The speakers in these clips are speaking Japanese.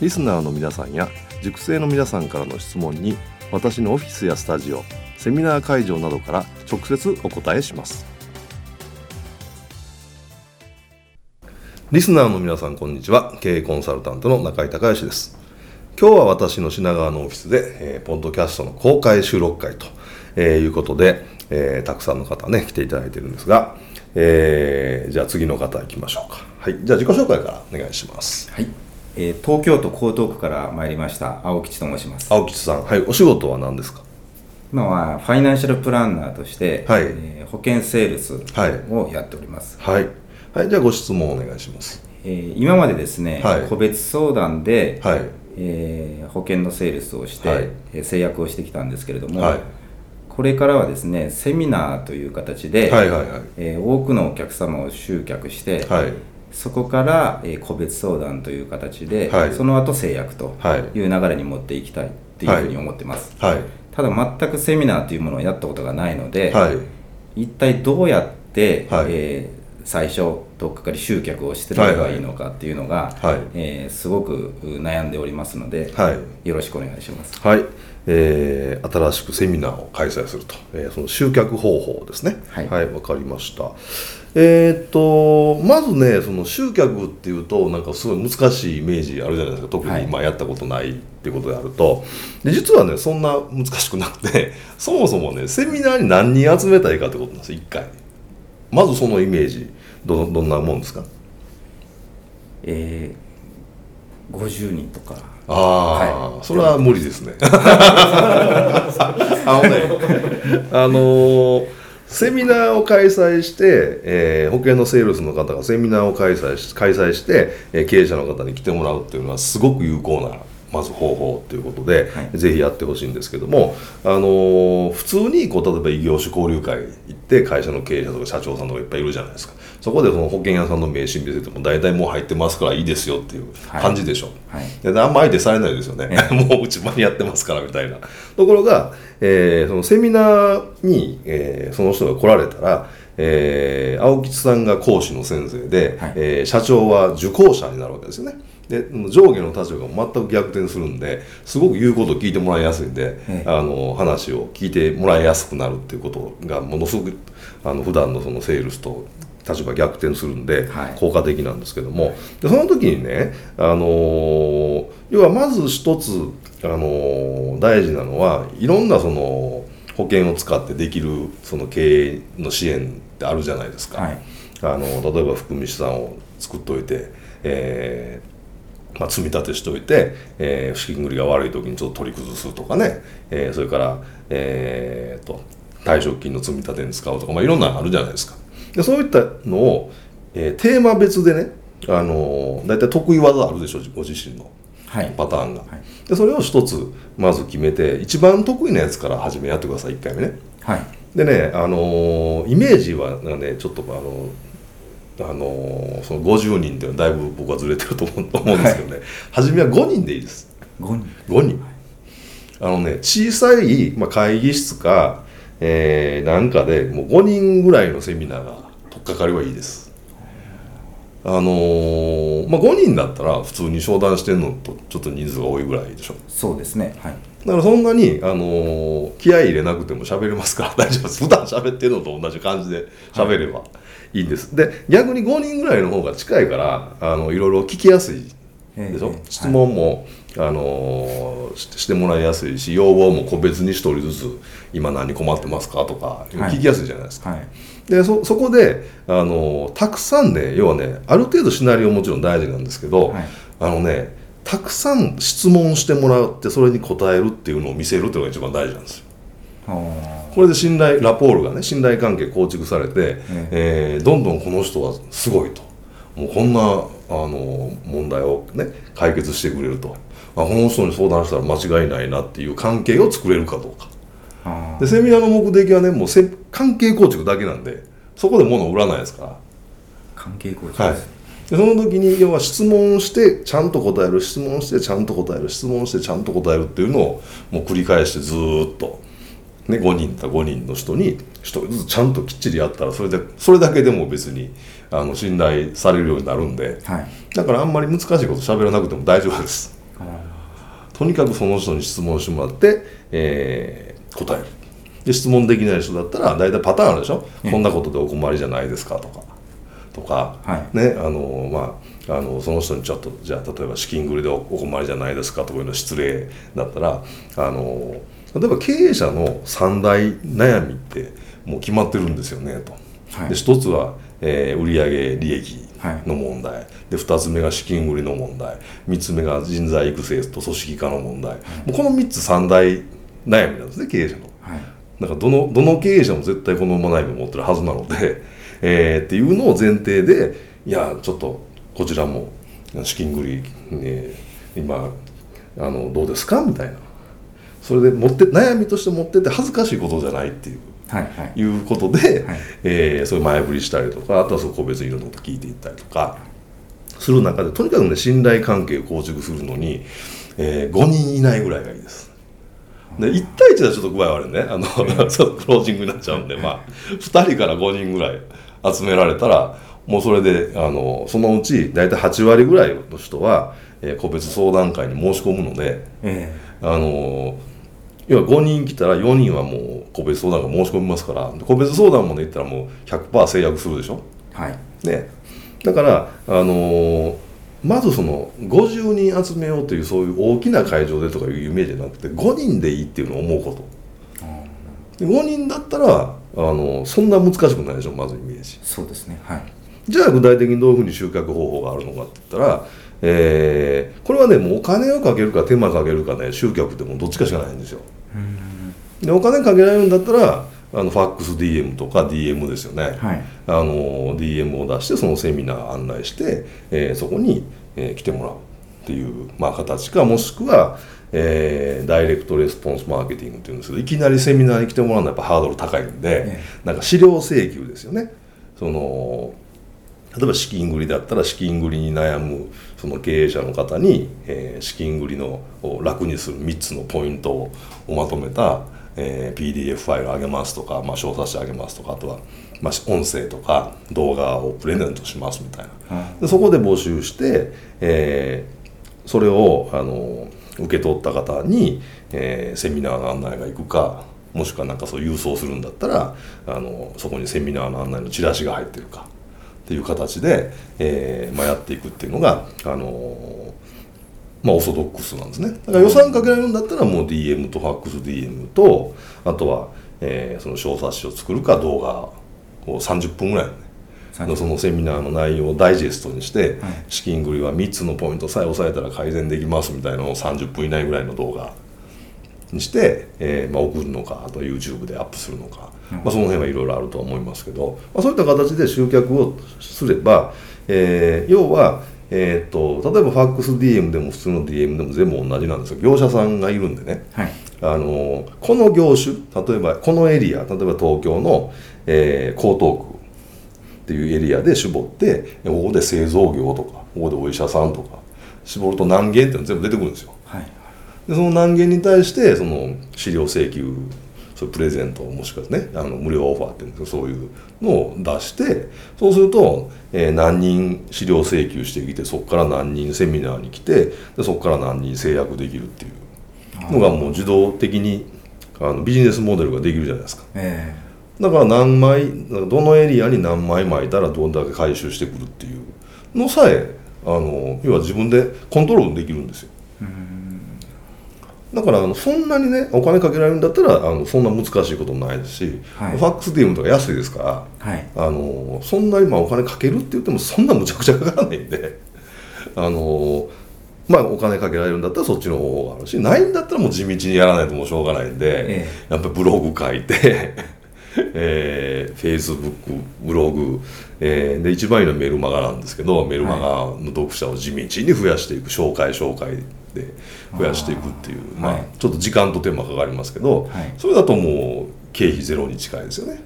リスナーの皆さんや塾生の皆さんからの質問に私のオフィスやスタジオセミナー会場などから直接お答えします。リスナーの皆さんこんにちは。経営コンサルタントの中井隆義です。今日は私の品川のオフィスで、えー、ポッドキャストの公開収録会と、えー、いうことで、えー、たくさんの方ね来ていただいてるんですが、えー、じゃあ次の方行きましょうか。はい。じゃあ自己紹介からお願いします。はい。えー、東京都江東区から参りました青吉と申します。青吉さん。はいお仕事は何ですか？今はファイナンシャルプランナーとして、はい。えー、保険セールスをやっております。はい、はい、じゃあご質問お願いします、えー、今までですね、はい、個別相談で、はい。えー、保険のセールスをして、はい、えー、制約をしてきたんですけれども、はい、これからはですねセミナーという形で、はいはいはい。えー、多くのお客様を集客して、はいそこから、えー、個別相談という形で、はい、その後制約という流れに持っていきたいというふうに思ってます、はい、ただ全くセミナーというものをやったことがないので、はい、一体どうやって、はい、えー、最初とっかかり集客をしてればいいのかっていうのが、はい。はい、えー、すごく悩んでおりますので、はい、よろしくお願いします。はい。えー、新しくセミナーを開催すると、えー、その集客方法ですね。はい。わ、はい、かりましたえー、っとまずねその集客っていうとなんかすごい難しいイメージあるじゃないですか。特に今やったことないっていうことであると、で実はねそんな難しくなくて そもそもねセミナーに何人集めたらいいかってことなんですよ1回。まずそのイメージどどんなもんですか？えー、50人とか。ああ、はい、それは無理ですね。あのねあのー、セミナーを開催して、えー、保険のセールスの方がセミナーを開催し開催して、えー、経営者の方に来てもらうっていうのはすごく有効なまず方法ということで、はい、ぜひやってほしいんですけども、あのー、普通にこう例えば異業種交流会行って会社の経営者とか社長さんとかいっぱいいるじゃないですか。そこでその保険屋さんの名刺見せても大体もう入ってますからいいですよっていう感じでしょ、はい。はい、であんま相手されないですよね、もううち間に合ってますからみたいな。ところが、えー、そのセミナーに、えー、その人が来られたらえー、青吉さんが講師の先生で、はい、えー、社長は受講者になるわけですよね。で上下の立場が全く逆転するんですごく言うことを聞いてもらいやすいんで、あの話を聞いてもらいやすくなるっていうことがものすごくあの普段のそのセールスと立場逆転するんで効果的なんですけども、はい、でその時にね、あのー、要はまず一つ、あのー、大事なのはいろんなその保険を使ってできるその経営の支援ってあるじゃないですか。はい、あの例えば含み資産を作っておいて、えーまあ、積み立てしておいて、えー、資金繰りが悪い時にちょっと取り崩すとかね、えー、それから、えーと、退職金の積み立てに使うとか、まあ、いろんなのあるじゃないですか。でそういったのを、えー、テーマ別でね、あのー、大体得意技あるでしょご自身のパターンが、はい。はい、でそれを一つまず決めて一番得意なやつから初めやってください1回目ね、はい、でね、あのー、イメージはねちょっとあのあのその50人っていうのはだいぶ僕はずれてると思うんですけどね、はい、初めは5人でいいです。5人 ,5 人。あのね小さい、まあ、会議室か、えー、なんかでもう5人ぐらいのセミナーが取っかかりはいいです。あのー、まあ、5人だったら普通に商談してるのとちょっと人数が多いぐらいでしょ。そうですね。はいだからそんなに、あのー、気合い入れなくても喋れますから 大丈夫です。普段喋ってるのと同じ感じで喋れば、はい。いいんです。で逆に5人ぐらいの方が近いからあのいろいろ聞きやすいでしょ、質問も、あのしてもらいやすいし要望も個別に1人ずつ今何困ってますかとか聞きやすいじゃないですか。はい。はい、でそそこであのたくさんね要はねある程度シナリオもちろん大事なんですけど、はい、あのねたくさん質問してもらってそれに答えるっていうのを見せるっていうのが一番大事なんですよ。これで信頼ラポールがね信頼関係構築されて、ねえ。ー、どんどんこの人はすごいと。もうこんなあの問題をね解決してくれると。あこの人に相談したら間違いないなっていう関係を作れるかどうか。でセミナーの目的はねもうせ関係構築だけなんでそこで物を売らないですから。関係構築。はいでその時に要は質問してちゃんと答える質問してちゃんと答える質問してちゃんと答えるっていうのをもう繰り返してずっと、ね、5人た5人の人に1人ずつちゃんときっちりやったらそれでそれだけでも別にあの信頼されるようになるんで、はい、だからあんまり難しいこと喋らなくても大丈夫です。とにかくその人に質問してもらって、えー、答える。で質問できない人だったら大体パターンあるでしょ、うん、こんなことでお困りじゃないですかとかとか、はい、ねあのまああのその人にちょっとじゃあ例えば資金繰りでお困りじゃないですかとかいうの失礼だったらあの例えば経営者の三大悩みってもう決まってるんですよねと。はい、で一つは、えー、売上利益の問題、はい、で2つ目が資金繰りの問題。3つ目が人材育成と組織化の問題、もうこの3つ3大悩みなんですね経営者の。はい、だからどのどの経営者も絶対この悩みを持ってるはずなので、えー、っていうのを前提でいやちょっとこちらも資金繰り、えー、今あのどうですか？みたいな。それで持って悩みとして持ってて恥ずかしいことじゃないっていう。はいはい、いうことで、はい、えー、そういう前振りしたりとかあとはそこ別にいろんなこと聞いていったりとかする中でとにかくね信頼関係を構築するのに、えー、5人いないぐらいがいいです。で1対1はちょっと具合悪いね。あの、ちょっとクロージングになっちゃうんで、まあ、2人から5人ぐらい集められたらもうそれであのそのうち大体8割ぐらいの人は、えー、個別相談会に申し込むので、えー、あの要は5人来たら4人はもう個別相談が申し込みますから個別相談までいったらもう100%制約するでしょ？はい、ね、だから、あのー、まずその50人集めようというそういう大きな会場でとかいうイメージじゃなくて5人でいいっていうのを思うこと。5人だったらあのそんな難しくないでしょまずイメージ。そうですねはい。じゃあ具体的にどういうふうに集客方法があるのかって言ったらえー、これはねもうお金をかけるか手間かけるかね集客でもどっちかしかないんですよ。でお金かけられるんだったらあのファックス DM とか DM ですよね、はい、あの DM を出してそのセミナー案内して、えー、そこに、えー、来てもらうっていう、まあ、形かもしくは、えー、ダイレクトレスポンスマーケティングっていうんですけどいきなりセミナーに来てもらうのはやっぱハードル高いんで、ね、なんか資料請求ですよね。その例えば資金繰りだったら資金繰りに悩むその経営者の方に、えー、資金繰りのを楽にする3つのポイントをまとめた、えー、PDF ファイルあげますとか、まあ、小冊子あげますとかあとは、まあ、音声とか動画をプレゼントしますみたいな、でそこで募集して、えー、それをあの受け取った方に、えー、セミナーの案内が行くかもしくはなんかそう郵送するんだったらあのそこにセミナーの案内のチラシが入ってるかっていう形で、えーまあ、やっていくっていうのが、あのー、まあ、オーソドックスなんですね。だから予算かけられるんだったらもう DM とファックス DM とあとは、えー、その小冊子を作るか動画を30分ぐらいねのそのセミナーの内容をダイジェストにして、はい、資金繰りは3つのポイントさえ押さえたら改善できますみたいなのを30分以内ぐらいの動画にして、えーまあ、送るのかあと YouTube でアップするのか。まあ、その辺はいろいろあるとは思いますけど、まあ、そういった形で集客をすれば、えー、要は、えーと、例えばファックス DM でも普通の DM でも全部同じなんですよ。業者さんがいるんでね、はい、あのこの業種例えばこのエリア例えば東京の、えー、江東区っていうエリアで絞ってここで製造業とかここでお医者さんとか絞ると何件っていうの全部出てくるんですよ。はい、でその何件に対してその資料請求そういうプレゼントもしくはねあの無料オファーっていうんですけどそういうのを出してそうすると、えー、何人資料請求してきてそこから何人セミナーに来てでそこから何人制約できるっていうのがもう自動的にあのビジネスモデルができるじゃないですか。えー、だから何枚どのエリアに何枚巻いたらどんだけ回収してくるっていうのさえあの要は自分でコントロールできるんですよ。だからあのそんなにねお金かけられるんだったらあのそんな難しいこともないですし、はい、ファックス DM とか安いですから、はい、あのそんなにまあお金かけるって言ってもそんなむちゃくちゃかからないんであのまあお金かけられるんだったらそっちの方法があるしないんだったらもう地道にやらないともうしょうがないんで、ええ、やっぱりブログ書いてえー、Facebook ブログ、えー、で一番いいのはメルマガなんですけどメルマガの読者を地道に増やしていく紹介紹介で増やしていくっていうまあ、ちょっと時間と手間かかりますけど、はい、それだともう経費ゼロに近いですよね。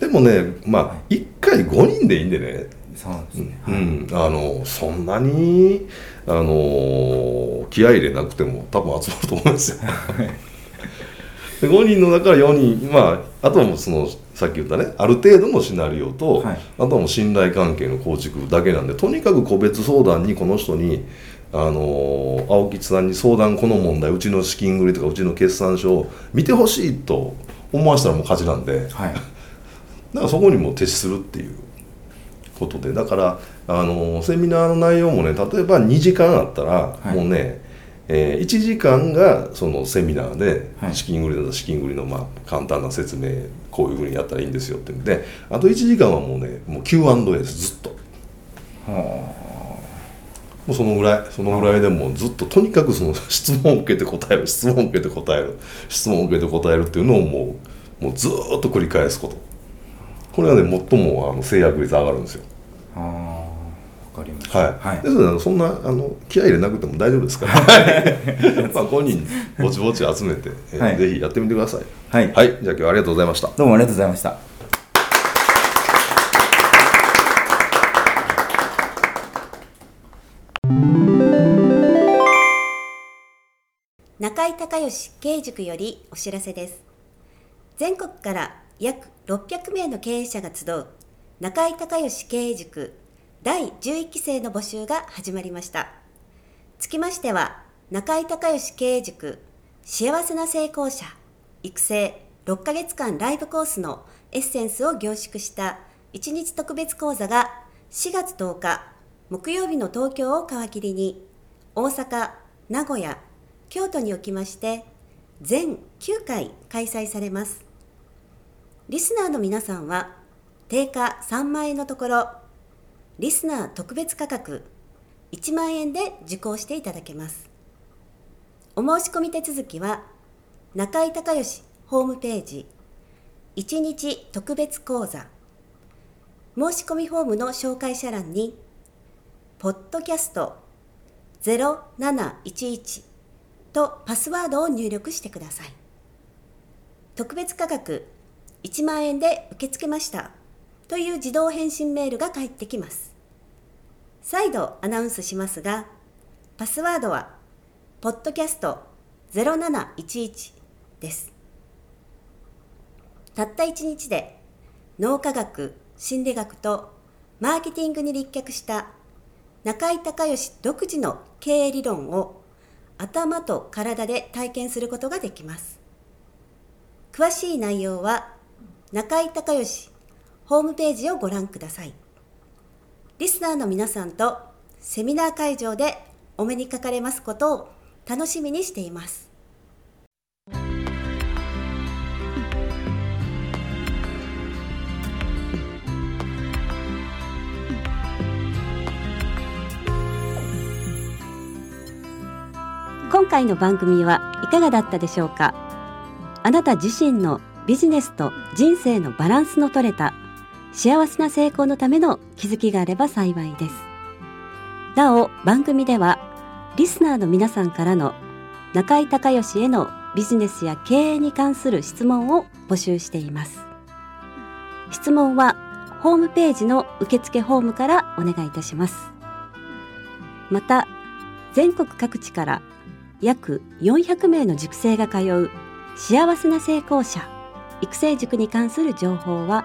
でもねまあ1回5人でいいんでね。そうですね、うん、あのそんなにあの気合い入れなくても多分集まると思うんですよ。で5人の中から4人まああとはもうそのさっき言ったねある程度のシナリオと、はい、あとはもう信頼関係の構築だけなんでとにかく個別相談にこの人にあの青木さんに相談この問題うちの資金繰りとかうちの決算書を見てほしいと思わせたらもう勝ちなんで、はい、だからそこにも徹するっていう。ことでだからあのセミナーの内容もね例えば2時間あったら、はい、もうねえー、1時間がそのセミナーで資金繰りだと資金繰りのまあ簡単な説明こういうふうにやったらいいんですよって。言ってあと1時間はもうねもう Q&A ですずっと。はあ。もうそのぐらい。そのぐらいでもうずっととにかくその質問を受けて答える。質問を受けて答える。質問を受けて答えるっていうのをもうもうずっと繰り返すこと。これはね最もあの制約率上がるんですよ。あかりました。はい。はい、ですのでそんなあの気合い入れなくても大丈夫ですから。まあ5人ぼちぼち集めて、はい、ぜひやってみてください。はい。はい。じゃあ今日はありがとうございました。どうもありがとうございました。中井隆義経営塾よりお知らせです。全国から約600名の経営者が集う中井隆義経営塾第11期生の募集が始まりました。つきましては、中井隆義経営塾幸せな成功者育成6ヶ月間ライブコースのエッセンスを凝縮した1日特別講座が4月10日木曜日の東京を皮切りに大阪、名古屋、京都におきまして全9回開催されます。リスナーの皆さんは定価3万円のところリスナー特別価格1万円で受講していただけます。お申し込み手続きは中井隆義ホームページ1日特別講座申し込みフォームの紹介者欄にポッドキャスト0711とパスワードを入力してください。特別価格1万円で受け付けましたという自動返信メールが返ってきます。再度アナウンスしますが、パスワードは、ポッドキャスト0711です。たった1日で、脳科学、心理学とマーケティングに立脚した中井隆義独自の経営理論を頭と体で体験することができます。詳しい内容は中井隆義ホームページをご覧ください。リスナーの皆さんとセミナー会場でお目にかかれますことを楽しみにしています。今回の番組はいかがだったでしょうか？あなた自身のビジネスと人生のバランスの取れた幸せな成功のための気づきがあれば幸いです。なお、番組では、リスナーの皆さんからの中井隆義へのビジネスや経営に関する質問を募集しています。質問は、ホームページの受付フォームからお願いいたします。また、全国各地から約400名の塾生が通う幸せな成功者育成塾に関する情報は